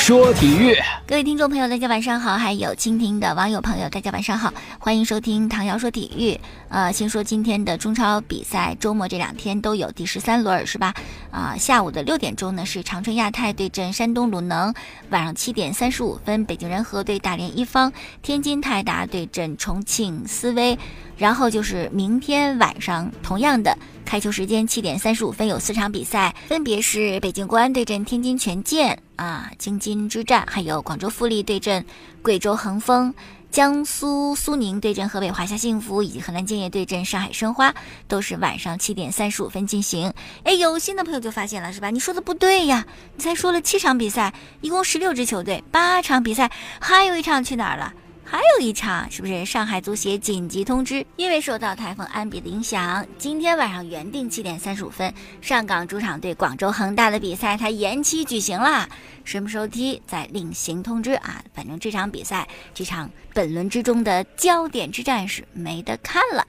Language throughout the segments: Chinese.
说体育。各位听众朋友，大家晚上好；还有蜻蜓的网友朋友，大家晚上好，欢迎收听唐瑶说体育。呃，先说今天的中超比赛，周末这两天都有第十三轮，是吧？啊，下午的六点钟呢是长春亚泰对阵山东鲁能，晚上七点三十五分，北京人和对大连一方，天津泰达对阵重庆斯威，然后就是明天晚上同样的开球时间七点三十五分有四场比赛，分别是北京国安对阵天津权健啊，京津之战，还有广州富力对阵贵州恒丰。江苏苏宁对阵河北华夏幸福，以及河南建业对阵上海申花，都是晚上七点三十五分进行。哎，有新的朋友就发现了，是吧？你说的不对呀，你才说了七场比赛，一共十六支球队，八场比赛，还有一场去哪儿了？还有一场，是不是上海足协紧急通知？因为受到台风安比的影响，今天晚上原定七点三十五分上港主场对广州恒大的比赛，它延期举行啦。什么时候踢再另行通知啊！反正这场比赛，这场本轮之中的焦点之战是没得看了。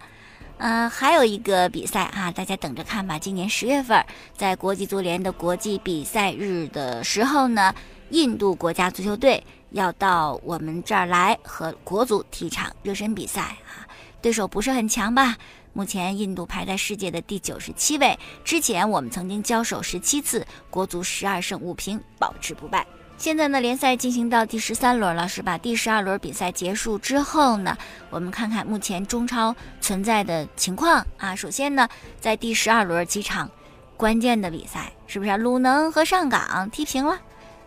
嗯，还有一个比赛啊，大家等着看吧。今年十月份，在国际足联的国际比赛日的时候呢，印度国家足球队。要到我们这儿来和国足踢场热身比赛啊，对手不是很强吧？目前印度排在世界的第九十七位，之前我们曾经交手十七次，国足十二胜五平，保持不败。现在呢，联赛进行到第十三轮了，是吧？第十二轮比赛结束之后呢，我们看看目前中超存在的情况啊。首先呢，在第十二轮几场关键的比赛，是不是鲁能和上港踢平了？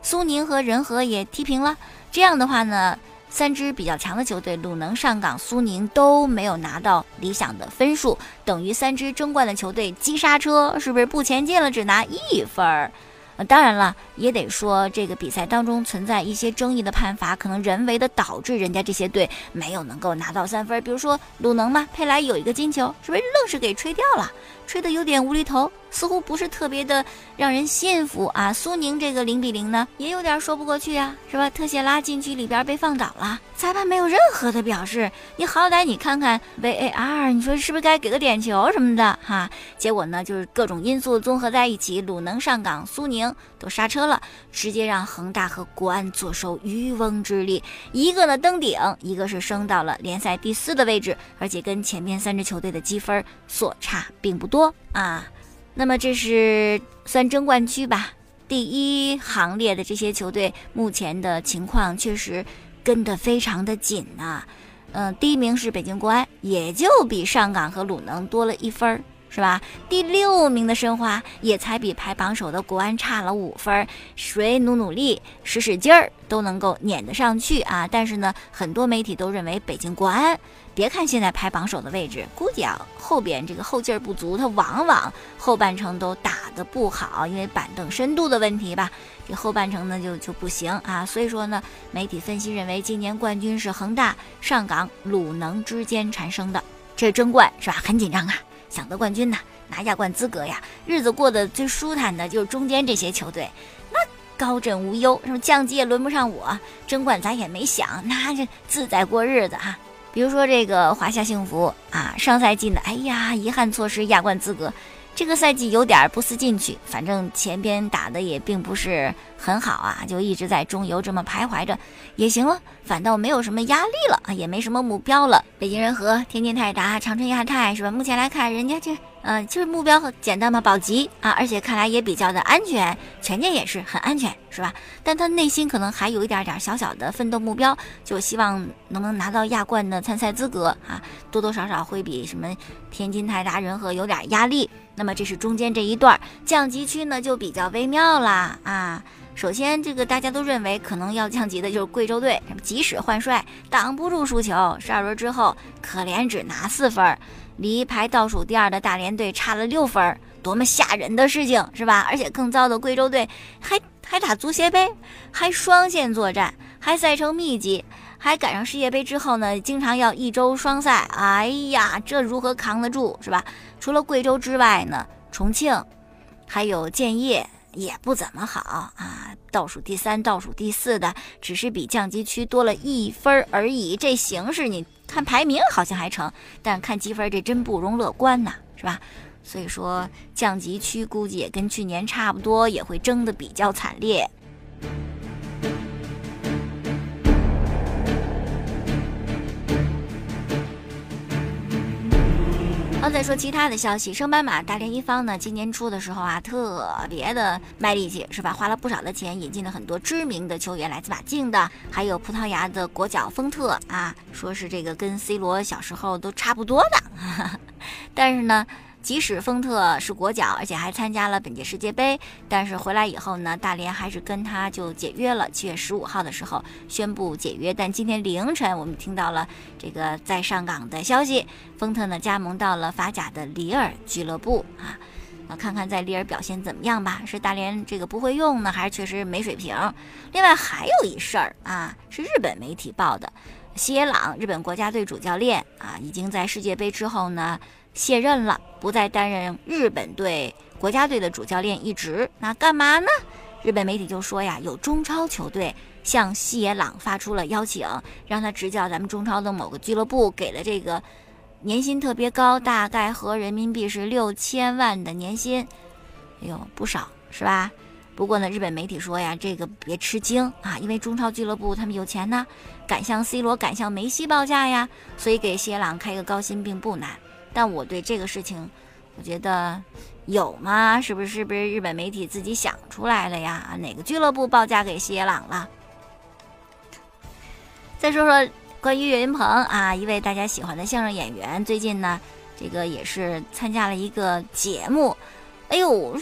苏宁和仁和也踢平了，这样的话呢，三支比较强的球队，鲁能、上港、苏宁都没有拿到理想的分数，等于三支争冠的球队急刹车，是不是不前进了？只拿一分儿。呃，当然了，也得说这个比赛当中存在一些争议的判罚，可能人为的导致人家这些队没有能够拿到三分。比如说鲁能嘛，佩莱有一个金球，是不是愣是给吹掉了？吹的有点无厘头。似乎不是特别的让人信服啊！苏宁这个零比零呢，也有点说不过去呀，是吧？特谢拉禁区里边被放倒了，裁判没有任何的表示，你好歹你看看 VAR，你说是不是该给个点球什么的哈？结果呢，就是各种因素综合在一起，鲁能上港、苏宁都刹车了，直接让恒大和国安坐收渔翁之利，一个呢登顶，一个是升到了联赛第四的位置，而且跟前面三支球队的积分所差并不多多啊。那么这是算争冠区吧？第一行列的这些球队目前的情况确实跟得非常的紧呐。嗯，第一名是北京国安，也就比上港和鲁能多了一分儿，是吧？第六名的申花也才比排榜首的国安差了五分，谁努努力、使使劲儿都能够撵得上去啊！但是呢，很多媒体都认为北京国安。别看现在排榜首的位置，估计啊后边这个后劲儿不足，他往往后半程都打得不好，因为板凳深度的问题吧。这后半程呢就就不行啊。所以说呢，媒体分析认为，今年冠军是恒大、上港、鲁能之间产生的。这争冠是吧？很紧张啊，想得冠军呐，拿亚冠资格呀，日子过得最舒坦的就是中间这些球队，那高枕无忧，什么降级也轮不上我，争冠咱也没想，那就自在过日子哈。比如说这个华夏幸福啊，上赛季呢，哎呀，遗憾错失亚冠资格，这个赛季有点不思进取，反正前边打的也并不是很好啊，就一直在中游这么徘徊着，也行了，反倒没有什么压力了啊，也没什么目标了。北京人和、天津泰达、长春亚泰是吧？目前来看，人家这。嗯，就是目标很简单嘛，保级啊，而且看来也比较的安全，权健也是很安全，是吧？但他内心可能还有一点点小小的奋斗目标，就希望能不能拿到亚冠的参赛资格啊，多多少少会比什么天津泰达人和有点压力。那么这是中间这一段降级区呢，就比较微妙啦啊。首先，这个大家都认为可能要降级的就是贵州队，即使换帅，挡不住输球，十二轮之后可怜只拿四分。离排倒数第二的大连队差了六分，多么吓人的事情，是吧？而且更糟的，贵州队还还打足协杯，还双线作战，还赛程密集，还赶上世界杯之后呢，经常要一周双赛。哎呀，这如何扛得住，是吧？除了贵州之外呢，重庆，还有建业，也不怎么好啊，倒数第三、倒数第四的，只是比降级区多了一分而已。这形势你看排名好像还成，但看积分这真不容乐观呐，是吧？所以说降级区估计也跟去年差不多，也会争得比较惨烈。再说其他的消息，升班马大连一方呢，今年初的时候啊，特别的卖力气，是吧？花了不少的钱，引进了很多知名的球员，来自马竞的，还有葡萄牙的国脚丰特啊，说是这个跟 C 罗小时候都差不多的，但是呢。即使丰特是国脚，而且还参加了本届世界杯，但是回来以后呢，大连还是跟他就解约了。七月十五号的时候宣布解约，但今天凌晨我们听到了这个在上港的消息，丰特呢加盟到了法甲的里尔俱乐部啊，那看看在里尔表现怎么样吧？是大连这个不会用呢，还是确实没水平？另外还有一事儿啊，是日本媒体报的，西野朗日本国家队主教练啊，已经在世界杯之后呢。卸任了，不再担任日本队国家队的主教练一职。那干嘛呢？日本媒体就说呀，有中超球队向西野朗发出了邀请，让他执教咱们中超的某个俱乐部，给了这个年薪特别高，大概合人民币是六千万的年薪。哎呦，不少是吧？不过呢，日本媒体说呀，这个别吃惊啊，因为中超俱乐部他们有钱呢，敢向 C 罗、敢向梅西报价呀，所以给西野朗开个高薪并不难。但我对这个事情，我觉得有吗？是不是不是日本媒体自己想出来的呀？哪个俱乐部报价给西野朗了？再说说关于岳云鹏啊，一位大家喜欢的相声演员，最近呢，这个也是参加了一个节目。哎呦，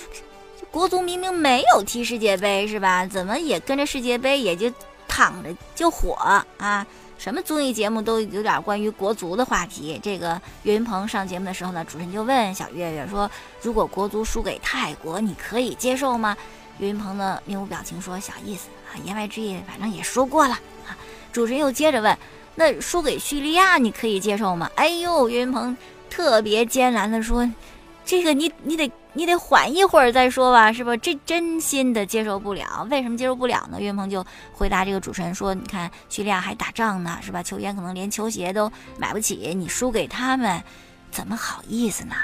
国足明明没有踢世界杯是吧？怎么也跟着世界杯也就躺着就火啊？什么综艺节目都有点关于国足的话题。这个岳云鹏上节目的时候呢，主持人就问小岳岳说：“如果国足输给泰国，你可以接受吗？”岳云鹏呢面无表情说：“小意思啊，言外之意，反正也说过了啊。”主持人又接着问：“那输给叙利亚，你可以接受吗？”哎呦，岳云鹏特别艰难的说：“这个你你得。”你得缓一会儿再说吧，是吧？这真心的接受不了。为什么接受不了呢？岳云鹏就回答这个主持人说：“你看叙利亚还打仗呢，是吧？球员可能连球鞋都买不起，你输给他们，怎么好意思呢？”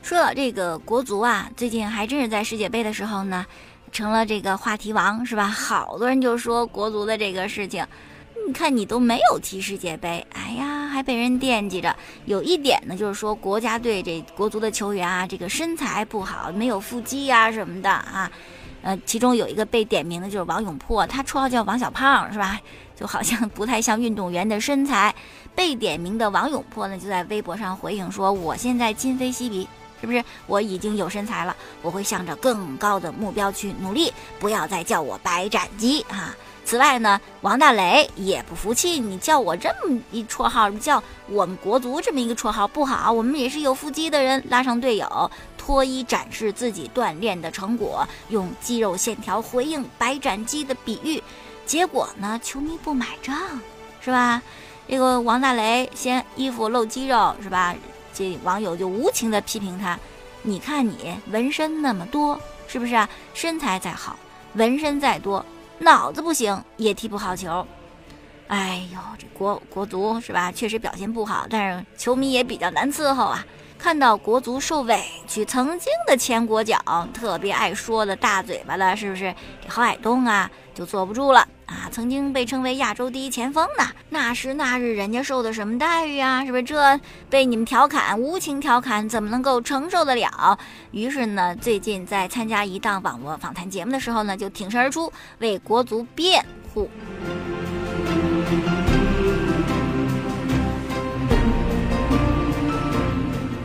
说到这个国足啊，最近还真是在世界杯的时候呢，成了这个话题王，是吧？好多人就说国足的这个事情。你看你都没有踢世界杯，哎呀，还被人惦记着。有一点呢，就是说国家队这国足的球员啊，这个身材不好，没有腹肌呀什么的啊。呃，其中有一个被点名的就是王永珀，他绰号叫王小胖，是吧？就好像不太像运动员的身材。被点名的王永珀呢，就在微博上回应说：“我现在今非昔比，是不是？我已经有身材了，我会向着更高的目标去努力，不要再叫我白斩鸡啊！”此外呢，王大雷也不服气，你叫我这么一绰号，叫我们国足这么一个绰号不好。我们也是有腹肌的人，拉上队友脱衣展示自己锻炼的成果，用肌肉线条回应“白斩鸡”的比喻。结果呢，球迷不买账，是吧？这个王大雷嫌衣服露肌肉，是吧？这网友就无情的批评他：“你看你纹身那么多，是不是啊？身材再好，纹身再多。”脑子不行也踢不好球，哎呦，这国国足是吧？确实表现不好，但是球迷也比较难伺候啊。看到国足受委屈，曾经的前国脚特别爱说的大嘴巴的，是不是？这郝海东啊，就坐不住了啊！曾经被称为亚洲第一前锋呢，那时那日人家受的什么待遇啊？是不是？这被你们调侃，无情调侃，怎么能够承受得了？于是呢，最近在参加一档网络访谈节目的时候呢，就挺身而出为国足辩护。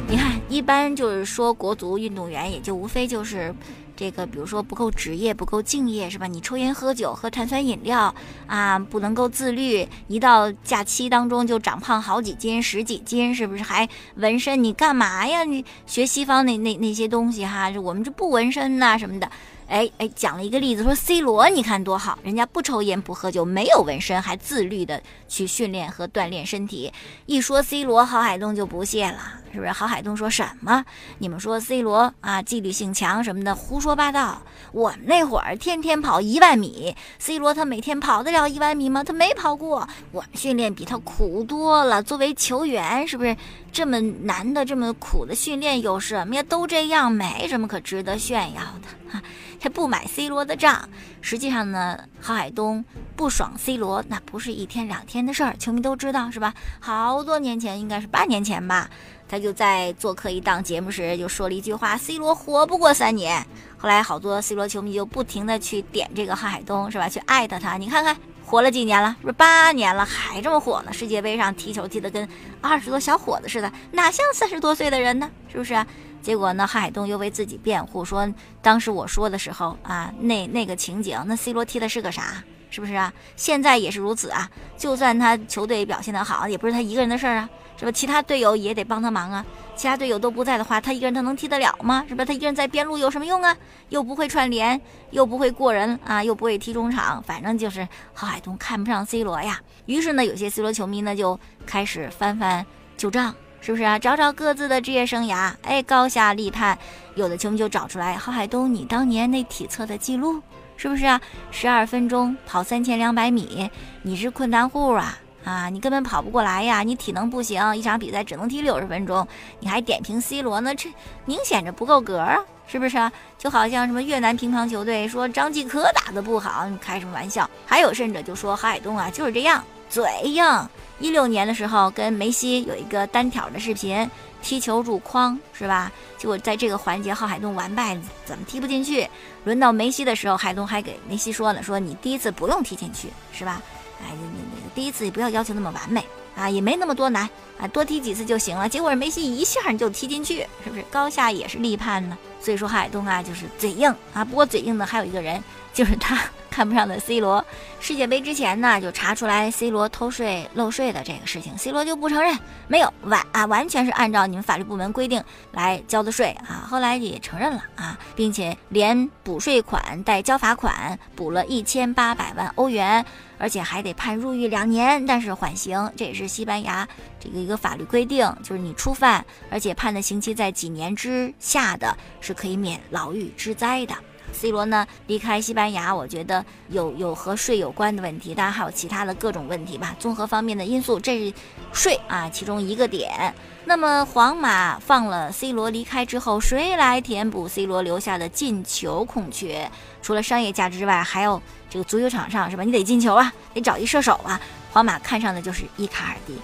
你看一般就是说，国足运动员也就无非就是这个，比如说不够职业、不够敬业，是吧？你抽烟喝酒、喝碳酸饮料啊，不能够自律，一到假期当中就长胖好几斤、十几斤，是不是？还纹身，你干嘛呀？你学西方那那那些东西哈，我们就不纹身呐什么的。哎哎，讲了一个例子，说 C 罗你看多好，人家不抽烟不喝酒，没有纹身，还自律的去训练和锻炼身体。一说 C 罗，郝海东就不屑了，是不是？郝海东说什么？你们说 C 罗啊，纪律性强什么的，胡说八道。我们那会儿天天跑一万米，C 罗他每天跑得了一万米吗？他没跑过。我们训练比他苦多了。作为球员，是不是这么难的、这么苦的训练有什么呀？都这样，没什么可值得炫耀的哈。他不买 C 罗的账，实际上呢，郝海东不爽 C 罗，那不是一天两天的事儿，球迷都知道是吧？好多年前，应该是八年前吧，他就在做客一档节目时就说了一句话：“C 罗活不过三年。”后来好多 C 罗球迷就不停的去点这个郝海东是吧？去艾特他，你看看活了几年了？是八年了还这么火呢？世界杯上踢球踢得跟二十多小伙子似的，哪像三十多岁的人呢？是不是？结果呢？郝海东又为自己辩护，说当时我说的时候啊，那那个情景，那 C 罗踢的是个啥？是不是啊？现在也是如此啊。就算他球队表现得好，也不是他一个人的事儿啊，是吧？其他队友也得帮他忙啊。其他队友都不在的话，他一个人他能踢得了吗？是吧？他一个人在边路有什么用啊？又不会串联，又不会过人啊，又不会踢中场，反正就是郝海东看不上 C 罗呀。于是呢，有些 C 罗球迷呢就开始翻翻旧账。是不是啊？找找各自的职业生涯，哎，高下立判。有的球迷就找出来，郝海东，你当年那体测的记录，是不是啊？十二分钟跑三千两百米，你是困难户啊啊！你根本跑不过来呀，你体能不行，一场比赛只能踢六十分钟。你还点评 C 罗呢？这明显着不够格啊，是不是？就好像什么越南乒乓球队说张继科打的不好，你开什么玩笑？还有甚者就说郝海东啊就是这样，嘴硬。一六年的时候，跟梅西有一个单挑的视频，踢球入框是吧？结果在这个环节，郝海东完败，怎么踢不进去？轮到梅西的时候，海东还给梅西说呢，说你第一次不用踢进去是吧？哎，你你你第一次也不要要求那么完美啊，也没那么多难啊，多踢几次就行了。结果梅西一下就踢进去，是不是？高下也是立判呢。所以说海东啊，就是嘴硬啊。不过嘴硬的还有一个人，就是他。看不上的 C 罗，世界杯之前呢就查出来 C 罗偷税漏税的这个事情，C 罗就不承认，没有完啊，完全是按照你们法律部门规定来交的税啊。后来也承认了啊，并且连补税款带交罚款，补了一千八百万欧元，而且还得判入狱两年，但是缓刑，这也是西班牙这个一个法律规定，就是你初犯，而且判的刑期在几年之下的是可以免牢狱之灾的。C 罗呢离开西班牙，我觉得有有和税有关的问题，当然还有其他的各种问题吧，综合方面的因素，这是税啊其中一个点。那么皇马放了 C 罗离开之后，谁来填补 C 罗留下的进球空缺？除了商业价值之外，还有这个足球场上是吧？你得进球啊，得找一射手啊。皇马看上的就是伊卡尔迪。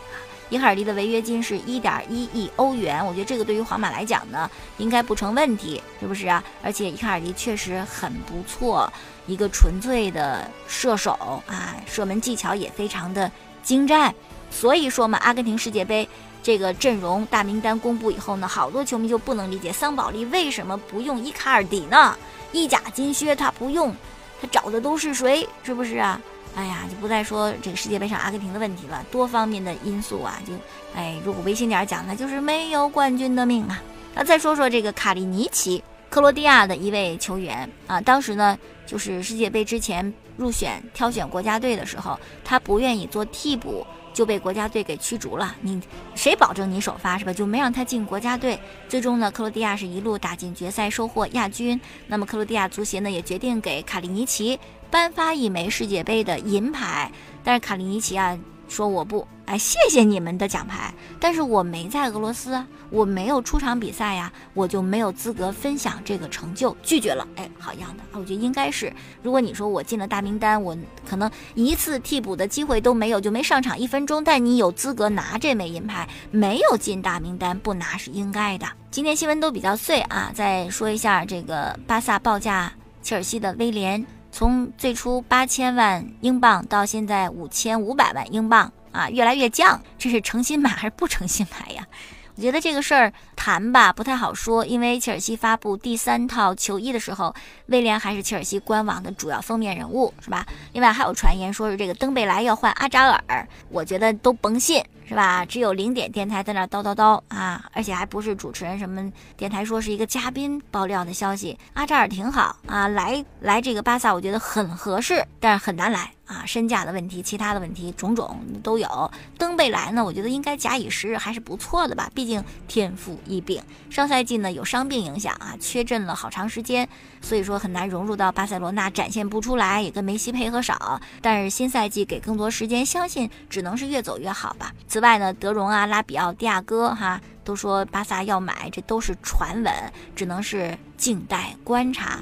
伊卡尔迪的违约金是一点一亿欧元，我觉得这个对于皇马来讲呢，应该不成问题，是不是啊？而且伊卡尔迪确实很不错，一个纯粹的射手啊，射门技巧也非常的精湛。所以说嘛，阿根廷世界杯这个阵容大名单公布以后呢，好多球迷就不能理解桑保利为什么不用伊卡尔迪呢？意甲金靴他不用，他找的都是谁？是不是啊？哎呀，就不再说这个世界杯上阿根廷的问题了，多方面的因素啊，就哎，如果违心点讲，那就是没有冠军的命啊。那再说说这个卡里尼奇，克罗地亚的一位球员啊，当时呢，就是世界杯之前入选挑选国家队的时候，他不愿意做替补，就被国家队给驱逐了。你谁保证你首发是吧？就没让他进国家队。最终呢，克罗地亚是一路打进决赛，收获亚军。那么克罗地亚足协呢，也决定给卡里尼奇。颁发一枚世界杯的银牌，但是卡利尼奇啊说我不，哎，谢谢你们的奖牌，但是我没在俄罗斯，我没有出场比赛呀，我就没有资格分享这个成就，拒绝了。哎，好样的啊，我觉得应该是，如果你说我进了大名单，我可能一次替补的机会都没有，就没上场一分钟，但你有资格拿这枚银牌，没有进大名单不拿是应该的。今天新闻都比较碎啊，再说一下这个巴萨报价切尔西的威廉。从最初八千万英镑到现在五千五百万英镑啊，越来越降，这是诚心买还是不诚心买呀？我觉得这个事儿谈吧，不太好说，因为切尔西发布第三套球衣的时候，威廉还是切尔西官网的主要封面人物，是吧？另外还有传言说是这个登贝莱要换阿扎尔，我觉得都甭信。是吧？只有零点电台在那叨叨叨啊，而且还不是主持人，什么电台说是一个嘉宾爆料的消息。阿扎尔挺好啊，来来这个巴萨，我觉得很合适，但是很难来。啊，身价的问题，其他的问题种种都有。登贝莱呢，我觉得应该假以时日，还是不错的吧。毕竟天赋异禀，上赛季呢有伤病影响啊，缺阵了好长时间，所以说很难融入到巴塞罗那，展现不出来，也跟梅西配合少。但是新赛季给更多时间，相信只能是越走越好吧。此外呢，德容啊、拉比奥、迪亚哥哈，都说巴萨要买，这都是传闻，只能是静待观察。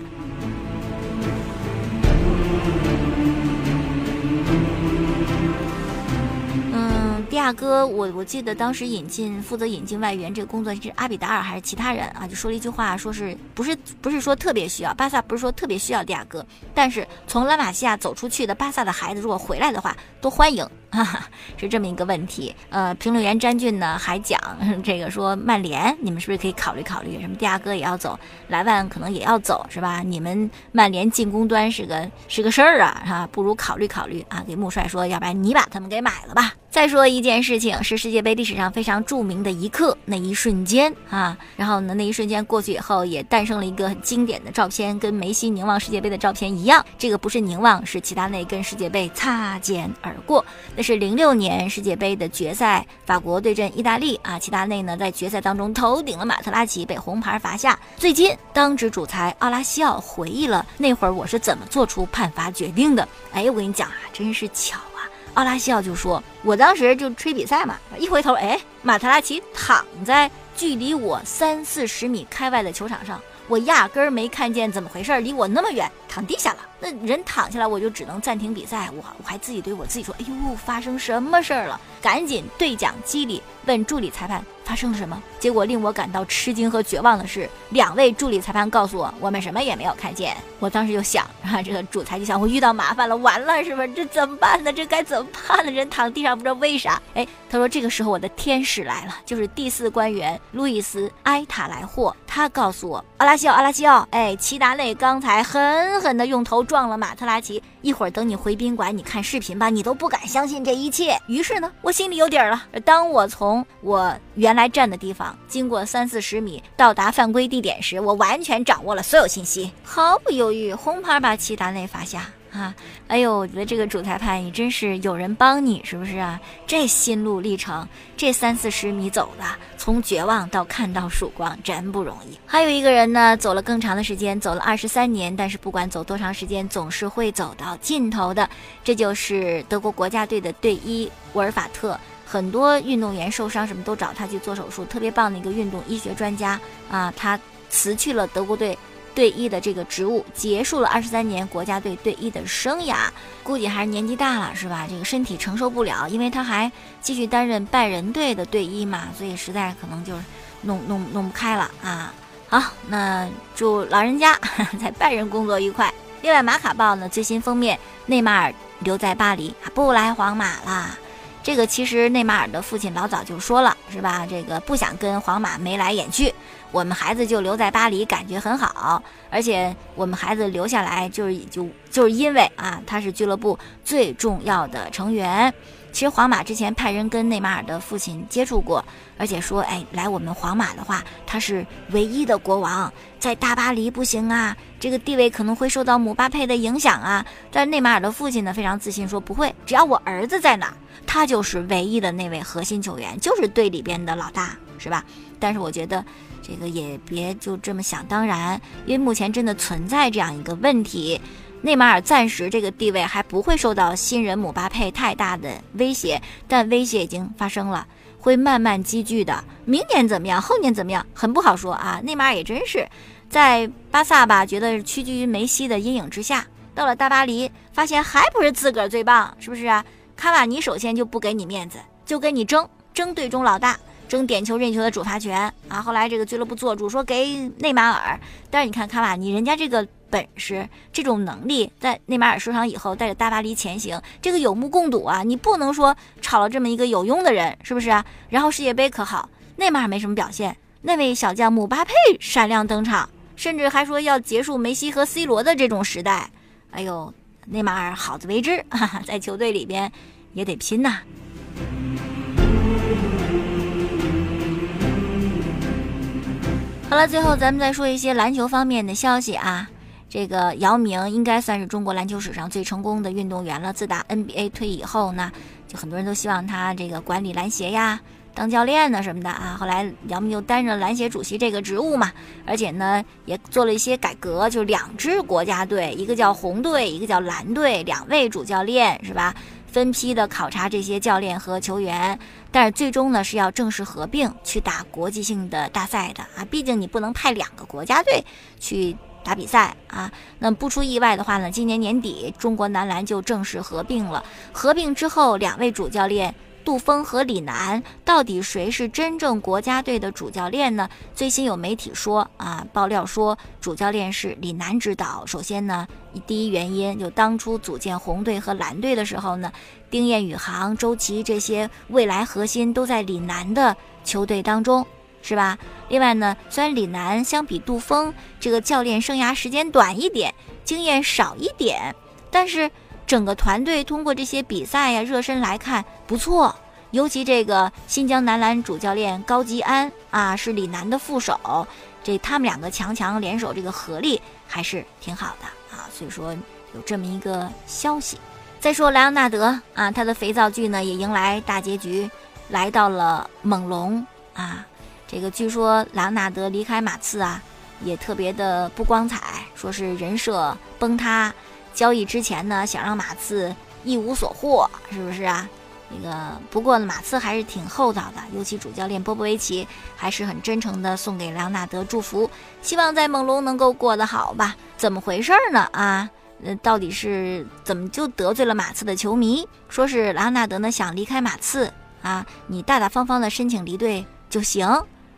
迪亚哥，我我记得当时引进负责引进外援这个工作是阿比达尔还是其他人啊？就说了一句话，说是不是不是说特别需要巴萨，不是说特别需要迪亚哥，但是从拉玛西亚走出去的巴萨的孩子如果回来的话，都欢迎，哈哈，是这么一个问题。呃，评论员詹俊呢还讲 这个说曼联，你们是不是可以考虑考虑？什么迪亚哥也要走，莱万可能也要走，是吧？你们曼联进攻端是个是个事儿啊，哈，不如考虑考虑啊。给穆帅说，要不然你把他们给买了吧。再说一件事情，是世界杯历史上非常著名的一刻，那一瞬间啊，然后呢，那一瞬间过去以后，也诞生了一个很经典的照片，跟梅西凝望世界杯的照片一样。这个不是凝望，是齐达内跟世界杯擦肩而过。是零六年世界杯的决赛，法国对阵意大利啊，齐达内呢在决赛当中头顶了马特拉齐，被红牌罚下。最近当值主裁奥拉西奥回忆了那会儿我是怎么做出判罚决定的。哎，我跟你讲啊，真是巧啊。奥拉西奥就说：“我当时就吹比赛嘛，一回头，哎，马特拉齐躺在距离我三四十米开外的球场上，我压根儿没看见怎么回事，离我那么远，躺地下了。那人躺下来，我就只能暂停比赛。我我还自己对我自己说：‘哎呦，发生什么事儿了？’赶紧对讲机里问助理裁判。”发生了什么？结果令我感到吃惊和绝望的是，两位助理裁判告诉我，我们什么也没有看见。我当时就想，啊，这个主裁就想，我遇到麻烦了，完了，是不是？这怎么办呢？这该怎么办呢？人躺地上，不知道为啥。哎，他说这个时候我的天使来了，就是第四官员路易斯·埃塔莱霍，他告诉我，阿拉西奥，阿拉西奥，哎，齐达内刚才很狠狠地用头撞了马特拉齐。一会儿等你回宾馆，你看视频吧，你都不敢相信这一切。于是呢，我心里有底儿了。当我从我原来站的地方经过三四十米到达犯规地点时，我完全掌握了所有信息，毫不犹豫，红牌把齐达内罚下。啊，哎呦，我觉得这个主裁判也真是有人帮你，是不是啊？这心路历程，这三四十米走的，从绝望到看到曙光，真不容易。还有一个人呢，走了更长的时间，走了二十三年，但是不管走多长时间，总是会走到尽头的。这就是德国国家队的队医沃尔法特，很多运动员受伤什么都找他去做手术，特别棒的一个运动医学专家啊。他辞去了德国队。队医的这个职务结束了二十三年国家队队医的生涯，估计还是年纪大了，是吧？这个身体承受不了，因为他还继续担任拜仁队的队医嘛，所以实在可能就弄弄弄不开了啊。好，那祝老人家 在拜仁工作愉快。另外，马卡报呢最新封面，内马尔留在巴黎，不来皇马啦。这个其实内马尔的父亲老早就说了，是吧？这个不想跟皇马眉来眼去。我们孩子就留在巴黎，感觉很好，而且我们孩子留下来就是就就是因为啊，他是俱乐部最重要的成员。其实皇马之前派人跟内马尔的父亲接触过，而且说，哎，来我们皇马的话，他是唯一的国王，在大巴黎不行啊，这个地位可能会受到姆巴佩的影响啊。但内马尔的父亲呢，非常自信说不会，只要我儿子在哪，他就是唯一的那位核心球员，就是队里边的老大，是吧？但是我觉得。这个也别就这么想当然，因为目前真的存在这样一个问题，内马尔暂时这个地位还不会受到新人姆巴佩太大的威胁，但威胁已经发生了，会慢慢积聚的。明年怎么样，后年怎么样，很不好说啊。内马尔也真是在巴萨吧，觉得屈居于梅西的阴影之下，到了大巴黎，发现还不是自个儿最棒，是不是啊？卡瓦尼首先就不给你面子，就跟你争争队中老大。争点球任球的主罚权啊！后来这个俱乐部做主说给内马尔，但是你看卡瓦尼，人家这个本事、这种能力，在内马尔受伤以后带着大巴黎前行，这个有目共睹啊！你不能说炒了这么一个有用的人，是不是啊？然后世界杯可好，内马尔没什么表现，那位小将姆巴佩闪亮登场，甚至还说要结束梅西和 C 罗的这种时代。哎呦，内马尔好自为之，哈哈，在球队里边也得拼呐。好了，最后咱们再说一些篮球方面的消息啊。这个姚明应该算是中国篮球史上最成功的运动员了。自打 NBA 退役以后呢，就很多人都希望他这个管理篮协呀、当教练呢什么的啊。后来姚明又担任篮协主席这个职务嘛，而且呢也做了一些改革，就两支国家队，一个叫红队，一个叫蓝队，两位主教练是吧？分批的考察这些教练和球员，但是最终呢是要正式合并去打国际性的大赛的啊！毕竟你不能派两个国家队去打比赛啊。那不出意外的话呢，今年年底中国男篮就正式合并了。合并之后，两位主教练。杜峰和李楠到底谁是真正国家队的主教练呢？最新有媒体说啊，爆料说主教练是李楠指导。首先呢，第一原因就当初组建红队和蓝队的时候呢，丁彦雨航、周琦这些未来核心都在李楠的球队当中，是吧？另外呢，虽然李楠相比杜峰这个教练生涯时间短一点，经验少一点，但是。整个团队通过这些比赛呀、热身来看不错，尤其这个新疆男篮主教练高吉安啊，是李楠的副手，这他们两个强强联手，这个合力还是挺好的啊。所以说有这么一个消息。再说莱昂纳德啊，他的肥皂剧呢也迎来大结局，来到了猛龙啊。这个据说莱昂纳德离开马刺啊，也特别的不光彩，说是人设崩塌。交易之前呢，想让马刺一无所获，是不是啊？那个不过呢，马刺还是挺厚道的，尤其主教练波波维奇还是很真诚的送给莱昂纳德祝福，希望在猛龙能够过得好吧？怎么回事呢？啊，呃，到底是怎么就得罪了马刺的球迷？说是莱昂纳德呢想离开马刺啊，你大大方方的申请离队就行。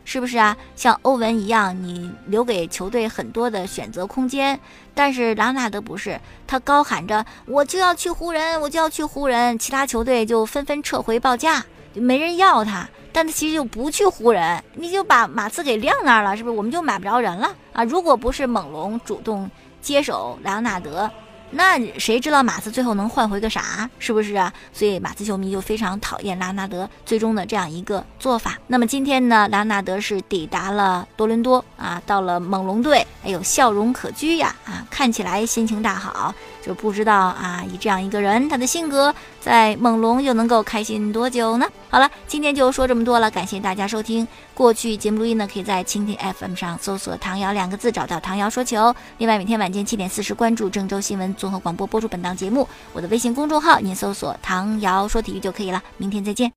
是不是啊？像欧文一样，你留给球队很多的选择空间。但是莱昂纳德不是，他高喊着我就要去湖人，我就要去湖人，其他球队就纷纷撤回报价，就没人要他。但他其实就不去湖人，你就把马刺给晾那儿了，是不是？我们就买不着人了啊！如果不是猛龙主动接手莱昂纳德。那谁知道马刺最后能换回个啥？是不是啊？所以马刺球迷就非常讨厌拉纳德最终的这样一个做法。那么今天呢，拉纳德是抵达了多伦多啊，到了猛龙队，哎呦，笑容可掬呀啊，看起来心情大好。就不知道啊，以这样一个人，他的性格在猛龙又能够开心多久呢？好了，今天就说这么多了，感谢大家收听。过去节目录音呢，可以在蜻蜓 FM 上搜索“唐瑶”两个字，找到唐瑶说球。另外，每天晚间七点四十，关注郑州新闻综合广播播出本档节目。我的微信公众号，您搜索“唐瑶说体育”就可以了。明天再见。